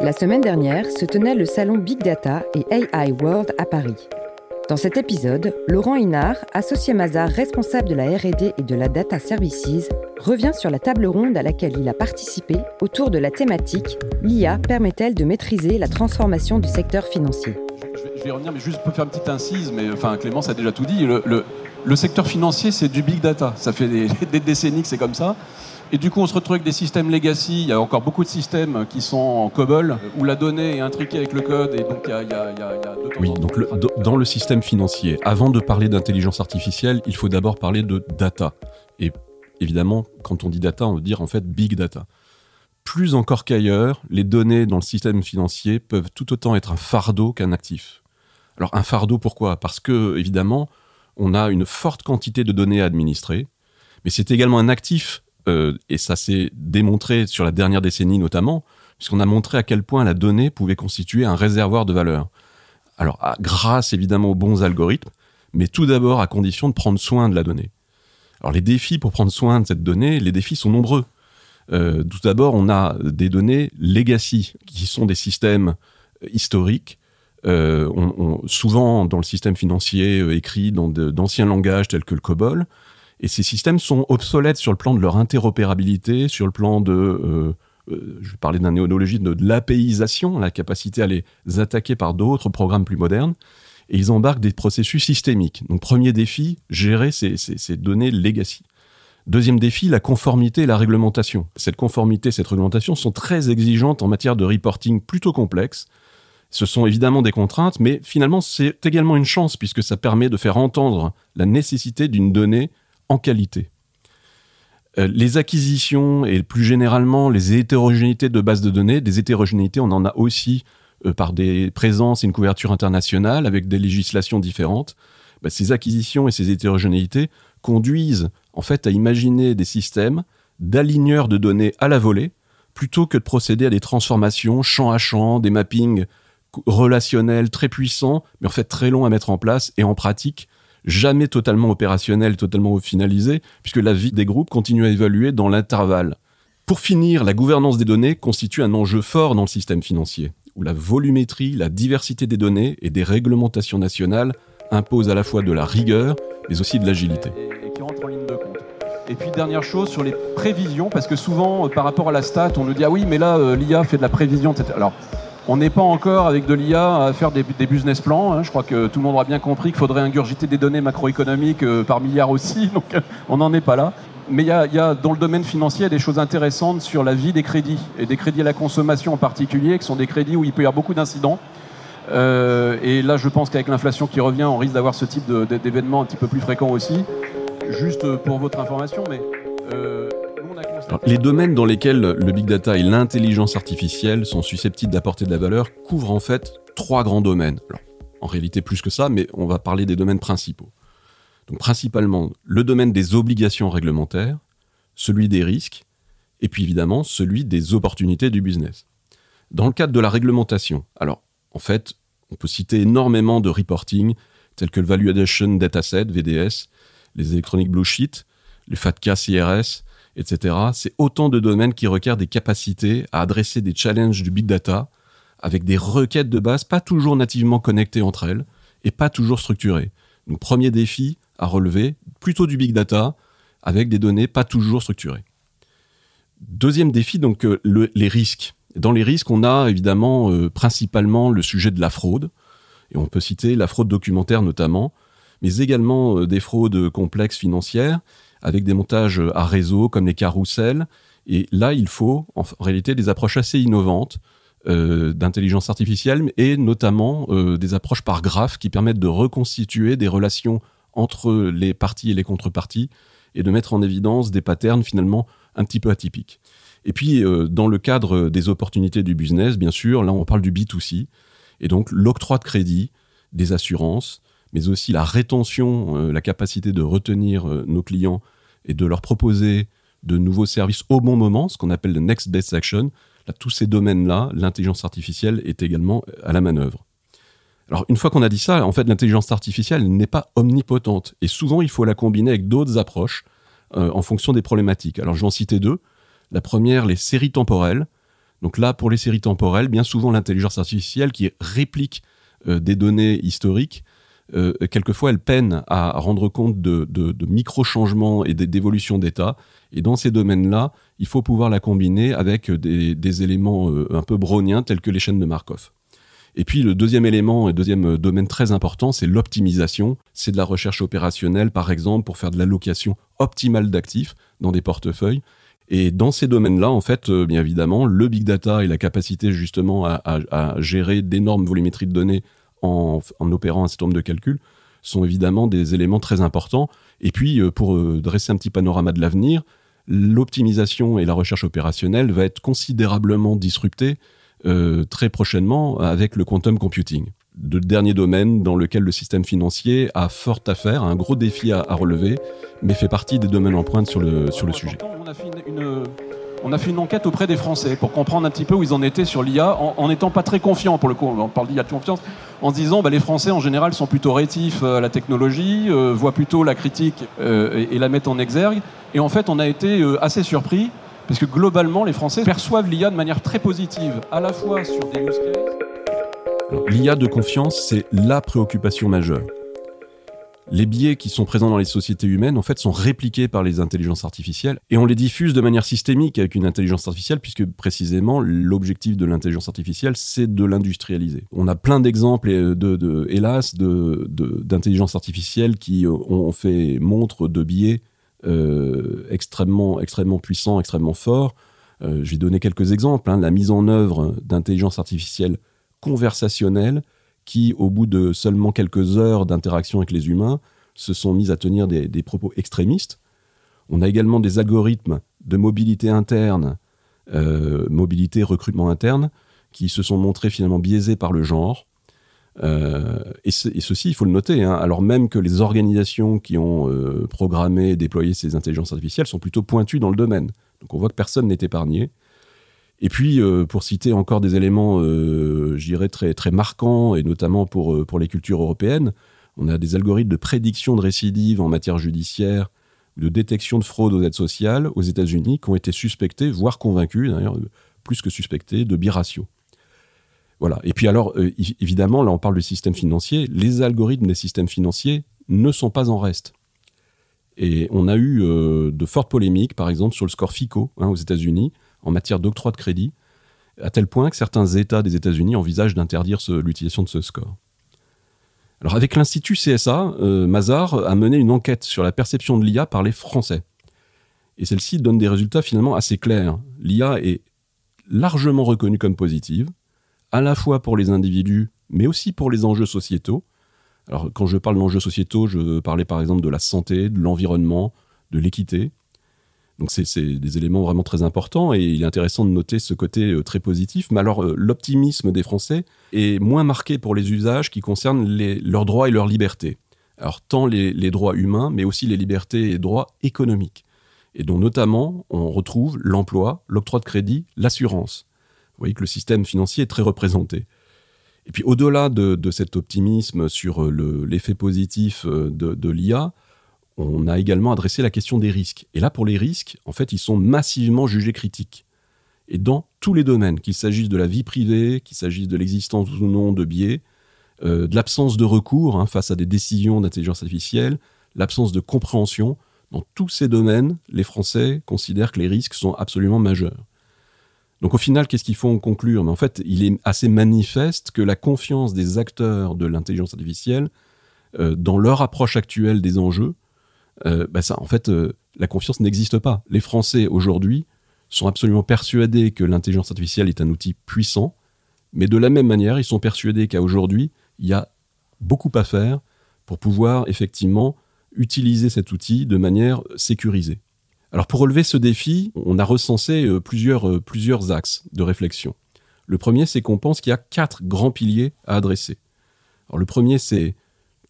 La semaine dernière se tenait le salon Big Data et AI World à Paris. Dans cet épisode, Laurent Inard, associé Mazar responsable de la RD et de la Data Services, revient sur la table ronde à laquelle il a participé autour de la thématique L'IA permet-elle de maîtriser la transformation du secteur financier? Je vais, revenir, mais juste pour faire une petite incise, mais enfin Clémence a déjà tout dit. Le, secteur financier, c'est du big data. Ça fait des, des décennies que c'est comme ça. Et du coup, on se retrouve avec des systèmes legacy. Il y a encore beaucoup de systèmes qui sont en COBOL, où la donnée est intriquée avec le code. Et donc, il y a, il y a, il y a Oui, donc dans le système financier, avant de parler d'intelligence artificielle, il faut d'abord parler de data. Et évidemment, quand on dit data, on veut dire en fait big data. Plus encore qu'ailleurs, les données dans le système financier peuvent tout autant être un fardeau qu'un actif. Alors un fardeau, pourquoi? Parce que, évidemment, on a une forte quantité de données à administrer, mais c'est également un actif, euh, et ça s'est démontré sur la dernière décennie notamment, puisqu'on a montré à quel point la donnée pouvait constituer un réservoir de valeur. Alors, grâce évidemment aux bons algorithmes, mais tout d'abord à condition de prendre soin de la donnée. Alors les défis pour prendre soin de cette donnée, les défis sont nombreux. Euh, tout d'abord, on a des données legacy, qui sont des systèmes euh, historiques, euh, souvent dans le système financier écrit dans d'anciens langages tels que le COBOL. Et ces systèmes sont obsolètes sur le plan de leur interopérabilité, sur le plan de, je vais parler d'un néologisme, de, de l'apéisation, la capacité à les attaquer par d'autres programmes plus modernes et ils embarquent des processus systémiques. Donc premier défi, gérer ces, données legacy. Deuxième défi, la conformité et la réglementation. Cette conformité, cette réglementation sont très exigeantes en matière de reporting plutôt complexe. Ce sont évidemment des contraintes, mais finalement c'est également une chance puisque ça permet de faire entendre la nécessité d'une donnée en qualité. Euh, les acquisitions et plus généralement les hétérogénéités de bases de données, des hétérogénéités, on en a aussi euh, par des présences et une couverture internationale avec des législations différentes, bah, ces acquisitions et ces hétérogénéités conduisent en fait à imaginer des systèmes d'aligneurs de données à la volée plutôt que de procéder à des transformations champ à champ, des mappings relationnels très puissants, mais en fait très longs à mettre en place et en pratique jamais totalement opérationnels, totalement finalisés, puisque la vie des groupes continue à évoluer dans l'intervalle. Pour finir, la gouvernance des données constitue un enjeu fort dans le système financier où la volumétrie, la diversité des données et des réglementations nationales imposent à la fois de la rigueur, mais aussi de l'agilité. Et, qui rentre en ligne de compte. Et puis dernière chose sur les prévisions, parce que souvent euh, par rapport à la stat, on nous dit ah oui mais là euh, l'IA fait de la prévision, etc. Alors on n'est pas encore avec de l'IA à faire des, business plans. Hein. Je crois que tout le monde aura bien compris qu'il faudrait ingurgiter des données macroéconomiques euh, par milliard aussi. Donc on n'en est pas là mais il y, a, dans le domaine financier des choses intéressantes sur la vie des crédits, et des crédits à la consommation en particulier, qui sont des crédits où il peut y avoir beaucoup d'incidents. Euh, et là, je pense qu'avec l'inflation qui revient, on risque d'avoir ce type d'événements un petit peu plus fréquents aussi. Juste pour votre information, mais... Euh, les domaines dans lesquels le big data et l'intelligence artificielle sont susceptibles d'apporter de la valeur couvrent en fait trois grands domaines. en réalité plus que ça, mais on va parler des domaines principaux. Donc principalement le domaine des obligations réglementaires, celui des risques, et puis évidemment celui des opportunités du business. Dans le cadre de la réglementation, alors en fait, on peut citer énormément de reporting tels que le Valuation Dataset, VDS, les Electronic Blue Sheet, les FATCA CRS, etc. C'est autant de domaines qui requièrent des capacités à adresser des challenges du big data avec des requêtes de base pas toujours nativement connectées entre elles et pas toujours structurées. Donc premier défi, à relever, plutôt du big data, avec des données pas toujours structurées. Deuxième défi, donc euh, les risques. Dans les risques, on a évidemment euh, principalement le sujet de la fraude, et on peut citer la fraude documentaire notamment, mais également euh, des fraudes complexes financières, avec des montages à réseau comme les carousels. Et là, il faut en réalité des approches assez innovantes d'intelligence artificielle et notamment des approches par graphe qui permettent de reconstituer des relations entre les parties et les contreparties et de mettre en évidence des patterns finalement un petit peu atypiques. Et puis, euh, dans le cadre des opportunités du business, bien sûr, là on parle du B2C, et donc l'octroi de crédit, des assurances, mais aussi la rétention, euh, la capacité de retenir euh, nos clients et de leur proposer de nouveaux services au bon moment, ce qu'on appelle le next best action. Là, tous ces domaines-là, l'intelligence artificielle est également à la manœuvre. Alors une fois qu'on a dit ça, en fait l'intelligence artificielle n'est pas omnipotente et souvent il faut la combiner avec d'autres approches euh, en fonction des problématiques. Alors je vais en citer deux. La première, les séries temporelles. Donc là, pour les séries temporelles, bien souvent l'intelligence artificielle qui réplique euh, des données historiques, euh, quelquefois elle peine à rendre compte de, micro-changements et d'évolutions d'état. Et dans ces domaines-là, il faut pouvoir la combiner avec des, éléments euh, un peu browniens tels que les chaînes de Markov. Et puis le deuxième élément et deuxième domaine très important, c'est l'optimisation. C'est de la recherche opérationnelle, par exemple, pour faire de l'allocation optimale d'actifs dans des portefeuilles. Et dans ces domaines-là, en fait, euh, bien évidemment, le big data et la capacité justement à, gérer d'énormes volumétries de données en, opérant un certain nombre de calculs sont évidemment des éléments très importants. Et puis, euh, pour euh, dresser un petit panorama de l'avenir, l'optimisation et la recherche opérationnelle va être considérablement disruptée très prochainement avec le quantum computing de dernier domaine dans lequel le système financier a fort à faire, un gros défi à, relever, mais fait partie des domaines en pointe sur le, sur le sujet. On a fait une enquête auprès des Français pour comprendre un petit peu où ils en étaient sur l'IA, en n'étant pas très confiants pour le coup, on parle d'IA de confiance, en se disant bah, les Français en général sont plutôt rétifs à la technologie, euh, voient plutôt la critique euh, et, la mettent en exergue. Et en fait, on a été euh, assez surpris, parce que globalement, les Français perçoivent l'IA de manière très positive, à la fois sur des use cases L'IA de confiance, c'est la préoccupation majeure. Les biais qui sont présents dans les sociétés humaines, en fait, sont répliqués par les intelligences artificielles et on les diffuse de manière systémique avec une intelligence artificielle, puisque précisément l'objectif de l'intelligence artificielle, c'est de l'industrialiser. On a plein d'exemples, de, de, hélas, d'intelligence artificielle qui ont fait montre de biais euh, extrêmement, extrêmement puissants, extrêmement forts. Euh, je vais donner quelques exemples. Hein. La mise en œuvre d'intelligence artificielle conversationnels qui, au bout de seulement quelques heures d'interaction avec les humains, se sont mis à tenir des, propos extrémistes. On a également des algorithmes de mobilité interne, euh, mobilité, recrutement interne, qui se sont montrés finalement biaisés par le genre. Euh, et, ceci, il faut le noter, hein, alors même que les organisations qui ont euh, programmé et déployé ces intelligences artificielles sont plutôt pointues dans le domaine. Donc on voit que personne n'est épargné. Et puis, euh, pour citer encore des éléments, euh, je très marquants, et notamment pour, euh, pour les cultures européennes, on a des algorithmes de prédiction de récidive en matière judiciaire, de détection de fraude aux aides sociales aux États-Unis, qui ont été suspectés, voire convaincus, d'ailleurs, plus que suspectés, de biratio. Voilà. Et puis alors, évidemment, là on parle du système financier, les algorithmes des systèmes financiers ne sont pas en reste. Et on a eu de fortes polémiques, par exemple, sur le score FICO hein, aux États-Unis, en matière d'octroi de crédit, à tel point que certains États des États-Unis envisagent d'interdire l'utilisation de ce score. Alors avec l'Institut CSA, euh, Mazar a mené une enquête sur la perception de l'IA par les Français. Et celle-ci donne des résultats finalement assez clairs. L'IA est largement reconnue comme positive, à la fois pour les individus, mais aussi pour les enjeux sociétaux. Alors quand je parle d'enjeux sociétaux, je parler par exemple de la santé, de l'environnement, de l'équité. Donc c'est des éléments vraiment très importants et il est intéressant de noter ce côté euh, très positif. Mais alors euh, l'optimisme des Français est moins marqué pour les usages qui concernent leurs droits et leurs libertés. Alors tant les, droits humains, mais aussi les libertés et droits économiques. Et dont notamment on retrouve l'emploi, l'octroi de crédit, l'assurance. Vous voyez que le système financier est très représenté. Et puis au-delà de, cet optimisme sur euh, l'effet positif de l'IA, on a également adressé la question des risques. Et là, pour les risques, en fait, ils sont massivement jugés critiques. Et dans tous les domaines, qu'il s'agisse de la vie privée, qu'il s'agisse de l'existence ou non de biais, euh, de l'absence de recours hein, face à des décisions d'intelligence artificielle, l'absence de compréhension, dans tous ces domaines, les Français considèrent que les risques sont absolument majeurs. Donc au final, qu'est-ce qu'il faut en conclure? Mais en fait, il est assez manifeste que la confiance des acteurs de l'intelligence artificielle euh, dans leur approche actuelle des enjeux euh, bah en fait, euh, la confiance n'existe pas. Les Français aujourd'hui sont absolument persuadés que l'intelligence artificielle est un outil puissant, mais de la même manière, ils sont persuadés qu'à aujourd'hui, il y a beaucoup à faire pour pouvoir effectivement utiliser cet outil de manière sécurisée. Alors pour relever ce défi, on a recensé euh, plusieurs, plusieurs axes de réflexion. Le premier, c'est qu'on pense qu'il y a quatre grands piliers à adresser. Alors le premier, c'est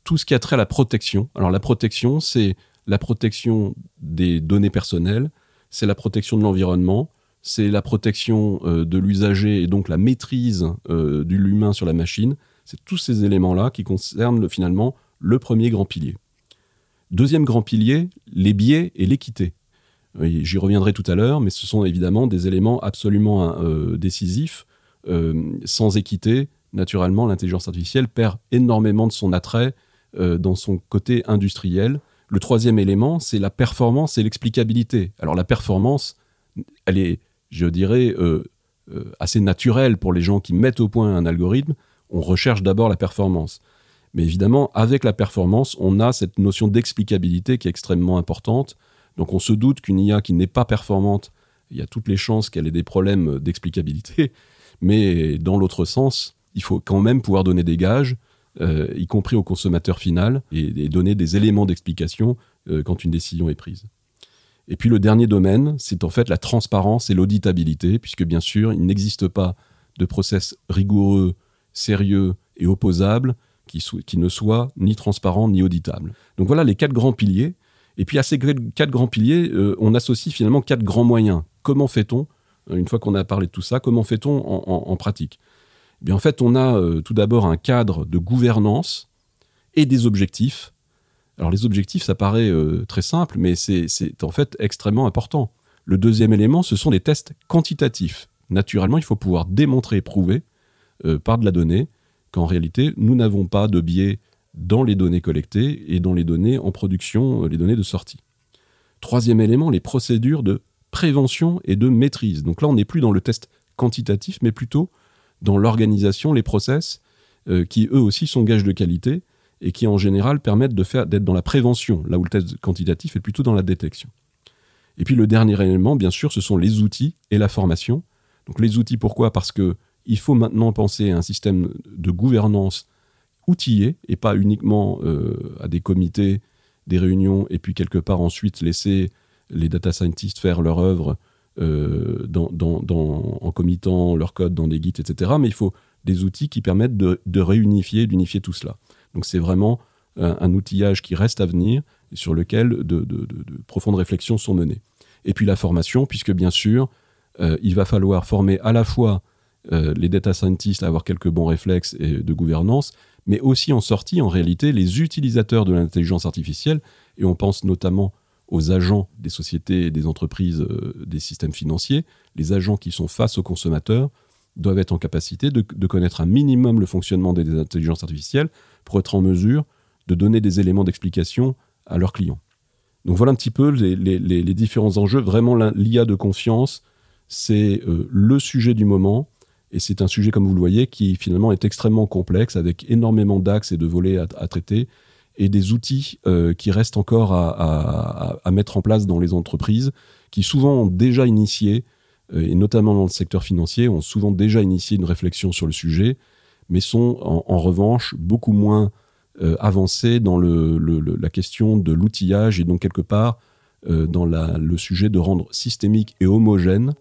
tout ce qui a trait à la protection. Alors la protection, c'est la protection des données personnelles, c'est la protection de l'environnement, c'est la protection euh, de l'usager et donc la maîtrise euh, de l'humain sur la machine. C'est tous ces éléments-là qui concernent finalement le premier grand pilier. Deuxième grand pilier, les biais et l'équité. J'y reviendrai tout à l'heure, mais ce sont évidemment des éléments absolument décisifs. sans équité, naturellement, l'intelligence artificielle perd énormément de son attrait dans son côté industriel. Le troisième élément, c'est la performance et l'explicabilité. Alors la performance, elle est, je dirais, assez naturelle pour les gens qui mettent au point un algorithme. On recherche d'abord la performance. Mais évidemment, avec la performance, on a cette notion d'explicabilité qui est extrêmement importante. Donc on se doute qu'une IA qui n'est pas performante, il y a toutes les chances qu'elle ait des problèmes d'explicabilité. Mais dans l'autre sens, il faut quand même pouvoir donner des gages, euh, y compris au consommateur final, et, donner des éléments d'explication euh, quand une décision est prise. Et puis le dernier domaine, c'est en fait la transparence et l'auditabilité, puisque bien sûr, il n'existe pas de process rigoureux, sérieux et opposable qui, ne soit ni transparent ni auditable. Donc voilà les quatre grands piliers. Et puis à ces quatre grands piliers, euh, on associe finalement quatre grands moyens. Comment fait-on, une fois qu'on a parlé de tout ça, comment fait-on en, pratique? En fait, on a euh, tout d'abord un cadre de gouvernance et des objectifs. Alors les objectifs, ça paraît très simple, mais c'est en fait extrêmement important. Le deuxième élément, ce sont des tests quantitatifs. Naturellement, il faut pouvoir démontrer et prouver par de la donnée qu'en réalité, nous n'avons pas de biais dans les données collectées et dans les données en production, euh, les données de sortie. Troisième élément, les procédures de prévention et de maîtrise. Donc là, on n'est plus dans le test quantitatif, mais plutôt dans l'organisation, les process, euh, qui eux aussi sont gages de qualité et qui en général permettent de faire d'être dans la prévention, là où le test quantitatif est plutôt dans la détection. Et puis le dernier élément, bien sûr, ce sont les outils et la formation. Donc les outils, pourquoi? Parce que il faut maintenant penser à un système de gouvernance outillé et pas uniquement euh, à des comités, des réunions et puis quelque part ensuite laisser les data scientists faire leur œuvre euh, en commitant leur code dans des guides, etc. Mais il faut des outils qui permettent de, réunifier, d'unifier tout cela. Donc c'est vraiment un, outillage qui reste à venir et sur lequel de, profondes réflexions sont menées. Et puis la formation, puisque bien sûr, euh, il va falloir former à la fois euh, les data scientists à avoir quelques bons réflexes de gouvernance, mais aussi en sortie, en réalité, les utilisateurs de l'intelligence artificielle, et on pense notamment aux agents des sociétés et des entreprises euh, des systèmes financiers, les agents qui sont face aux consommateurs, doivent être en capacité de, connaître un minimum le fonctionnement des intelligences artificielles pour être en mesure de donner des éléments d'explication à leurs clients. Donc voilà un petit peu les, différents enjeux. Vraiment, l'IA de confiance, c'est euh, le sujet du moment. Et c'est un sujet, comme vous le voyez, qui finalement est extrêmement complexe, avec énormément d'axes et de volets à, traiter, et des outils euh, qui restent encore à, mettre en place dans les entreprises, qui souvent ont déjà initié, euh, et notamment dans le secteur financier, ont souvent déjà initié une réflexion sur le sujet, mais sont en, revanche beaucoup moins euh, avancés dans la question de l'outillage et donc quelque part dans le sujet de rendre systémique et homogène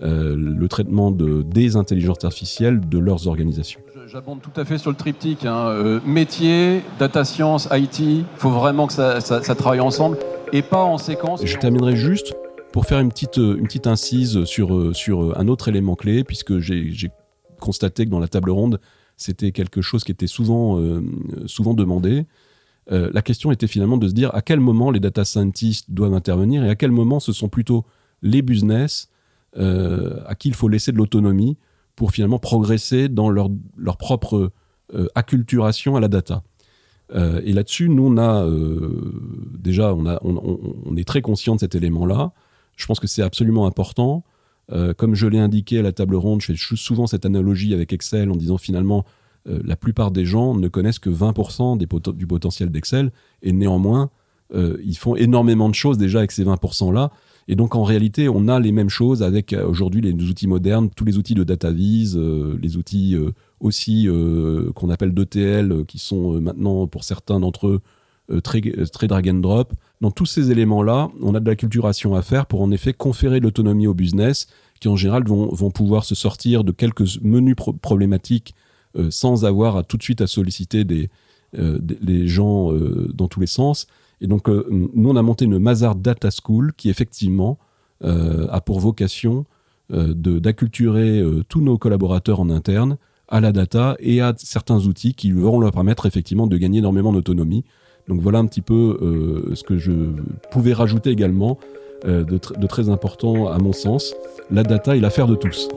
le traitement de, des intelligences artificielles de leurs organisations. J'abonde tout à fait sur le triptyque. Hein. Euh, métier, data science, IT, il faut vraiment que ça, travaille ensemble et pas en séquence. Je terminerai juste pour faire une petite, une petite incise sur, sur un autre élément clé, puisque j'ai constaté que dans la table ronde, c'était quelque chose qui était souvent, euh, souvent demandé. la question était finalement de se dire à quel moment les data scientists doivent intervenir et à quel moment ce sont plutôt les business euh, à qui il faut laisser de l'autonomie pour finalement progresser dans leur, leur propre euh, acculturation à la data. Euh, et là-dessus, nous, on a déjà, on, a, on, est très conscient de cet élément-là. Je pense que c'est absolument important. comme je l'ai indiqué à la table ronde, je fais souvent cette analogie avec Excel en disant finalement, la plupart des gens ne connaissent que 20% des du potentiel d'Excel et néanmoins, ils font énormément de choses déjà avec ces 20%-là. Et donc en réalité, on a les mêmes choses avec euh, aujourd'hui les outils modernes, tous les outils de data vise, euh, les outils euh, aussi qu'on appelle d'ETL, qui sont maintenant pour certains d'entre eux très, très drag and drop. Dans tous ces éléments-là, on a de la culturation à faire pour en effet conférer de l'autonomie au business, qui en général vont, vont pouvoir se sortir de quelques menus problématiques sans avoir à tout de suite à solliciter des, des gens dans tous les sens. Et donc, euh, nous, on a monté une Mazar Data School qui, effectivement, euh, a pour vocation euh, d'acculturer tous nos collaborateurs en interne à la data et à certains outils qui vont leur permettre effectivement de gagner énormément d'autonomie. Donc voilà un petit peu ce que je pouvais rajouter également de, très important à mon sens. La data est l'affaire de tous.